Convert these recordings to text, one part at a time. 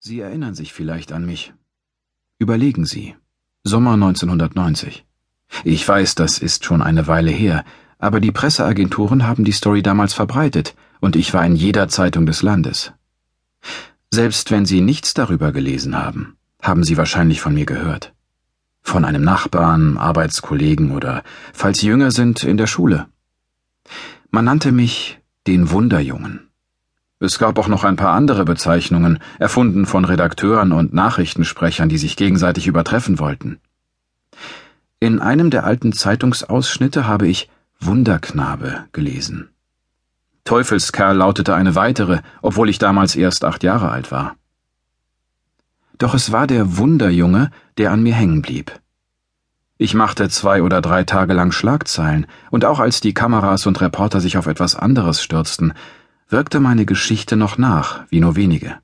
Sie erinnern sich vielleicht an mich. Überlegen Sie. Sommer 1990. Ich weiß, das ist schon eine Weile her, aber die Presseagenturen haben die Story damals verbreitet und ich war in jeder Zeitung des Landes. Selbst wenn Sie nichts darüber gelesen haben, haben Sie wahrscheinlich von mir gehört. Von einem Nachbarn, Arbeitskollegen oder, falls Sie jünger sind, in der Schule. Man nannte mich den Wunderjungen. Es gab auch noch ein paar andere Bezeichnungen, erfunden von Redakteuren und Nachrichtensprechern, die sich gegenseitig übertreffen wollten. In einem der alten Zeitungsausschnitte habe ich Wunderknabe gelesen. Teufelskerl lautete eine weitere, obwohl ich damals erst acht Jahre alt war. Doch es war der Wunderjunge, der an mir hängen blieb. Ich machte zwei oder drei Tage lang Schlagzeilen, und auch als die Kameras und Reporter sich auf etwas anderes stürzten, wirkte meine Geschichte noch nach, wie nur wenige.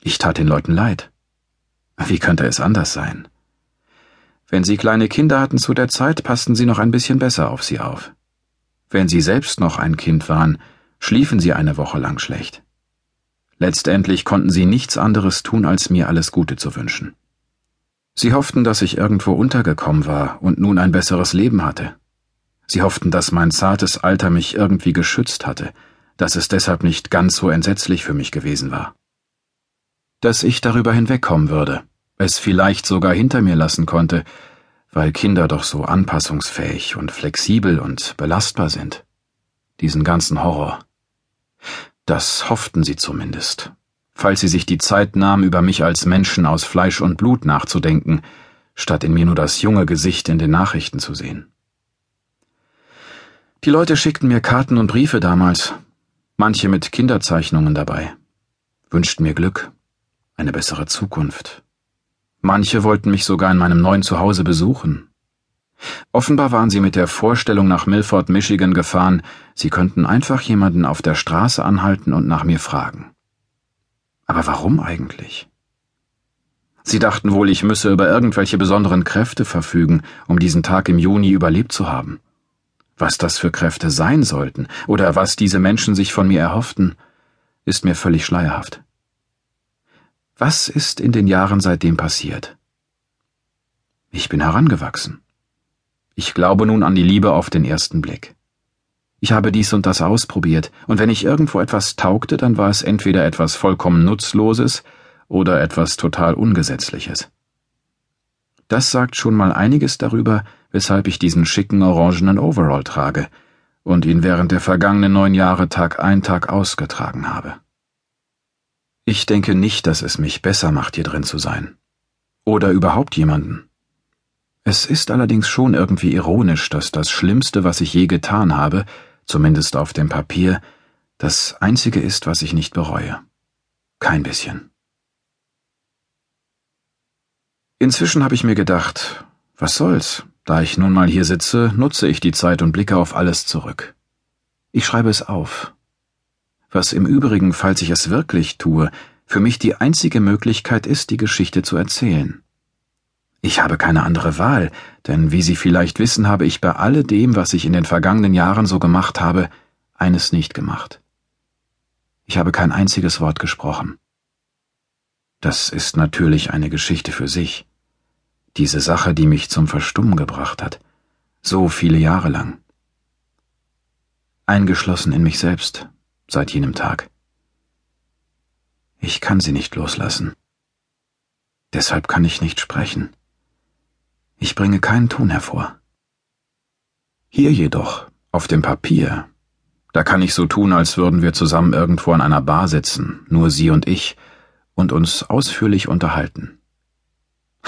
Ich tat den Leuten leid. Wie könnte es anders sein? Wenn sie kleine Kinder hatten zu der Zeit, passten sie noch ein bisschen besser auf sie auf. Wenn sie selbst noch ein Kind waren, schliefen sie eine Woche lang schlecht. Letztendlich konnten sie nichts anderes tun, als mir alles Gute zu wünschen. Sie hofften, dass ich irgendwo untergekommen war und nun ein besseres Leben hatte. Sie hofften, dass mein zartes Alter mich irgendwie geschützt hatte, dass es deshalb nicht ganz so entsetzlich für mich gewesen war. Dass ich darüber hinwegkommen würde, es vielleicht sogar hinter mir lassen konnte, weil Kinder doch so anpassungsfähig und flexibel und belastbar sind. Diesen ganzen Horror. Das hofften sie zumindest, falls sie sich die Zeit nahmen, über mich als Menschen aus Fleisch und Blut nachzudenken, statt in mir nur das junge Gesicht in den Nachrichten zu sehen. Die Leute schickten mir Karten und Briefe damals, manche mit Kinderzeichnungen dabei, wünschten mir Glück, eine bessere Zukunft. Manche wollten mich sogar in meinem neuen Zuhause besuchen. Offenbar waren sie mit der Vorstellung nach Milford, Michigan gefahren, sie könnten einfach jemanden auf der Straße anhalten und nach mir fragen. Aber warum eigentlich? Sie dachten wohl, ich müsse über irgendwelche besonderen Kräfte verfügen, um diesen Tag im Juni überlebt zu haben. Was das für Kräfte sein sollten oder was diese Menschen sich von mir erhofften, ist mir völlig schleierhaft. Was ist in den Jahren seitdem passiert? Ich bin herangewachsen. Ich glaube nun an die Liebe auf den ersten Blick. Ich habe dies und das ausprobiert, und wenn ich irgendwo etwas taugte, dann war es entweder etwas vollkommen Nutzloses oder etwas total Ungesetzliches. Das sagt schon mal einiges darüber, weshalb ich diesen schicken orangenen Overall trage und ihn während der vergangenen neun Jahre Tag ein Tag ausgetragen habe. Ich denke nicht, dass es mich besser macht, hier drin zu sein. Oder überhaupt jemanden. Es ist allerdings schon irgendwie ironisch, dass das Schlimmste, was ich je getan habe, zumindest auf dem Papier, das Einzige ist, was ich nicht bereue. Kein bisschen. Inzwischen habe ich mir gedacht, was soll's? Da ich nun mal hier sitze, nutze ich die Zeit und blicke auf alles zurück. Ich schreibe es auf. Was im Übrigen, falls ich es wirklich tue, für mich die einzige Möglichkeit ist, die Geschichte zu erzählen. Ich habe keine andere Wahl, denn wie Sie vielleicht wissen, habe ich bei alledem, was ich in den vergangenen Jahren so gemacht habe, eines nicht gemacht. Ich habe kein einziges Wort gesprochen. Das ist natürlich eine Geschichte für sich diese Sache, die mich zum Verstummen gebracht hat, so viele Jahre lang. Eingeschlossen in mich selbst, seit jenem Tag. Ich kann sie nicht loslassen. Deshalb kann ich nicht sprechen. Ich bringe keinen Ton hervor. Hier jedoch, auf dem Papier, da kann ich so tun, als würden wir zusammen irgendwo an einer Bar sitzen, nur Sie und ich, und uns ausführlich unterhalten.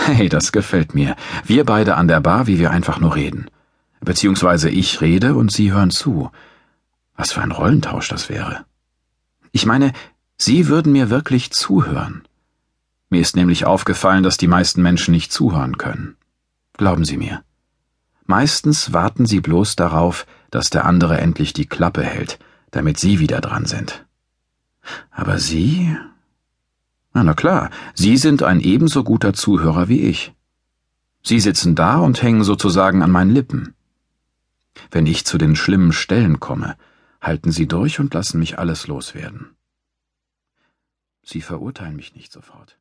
Hey, das gefällt mir. Wir beide an der Bar, wie wir einfach nur reden. Beziehungsweise ich rede und Sie hören zu. Was für ein Rollentausch das wäre. Ich meine, Sie würden mir wirklich zuhören. Mir ist nämlich aufgefallen, dass die meisten Menschen nicht zuhören können. Glauben Sie mir. Meistens warten sie bloß darauf, dass der andere endlich die Klappe hält, damit Sie wieder dran sind. Aber Sie na, na klar, Sie sind ein ebenso guter Zuhörer wie ich. Sie sitzen da und hängen sozusagen an meinen Lippen. Wenn ich zu den schlimmen Stellen komme, halten Sie durch und lassen mich alles loswerden. Sie verurteilen mich nicht sofort.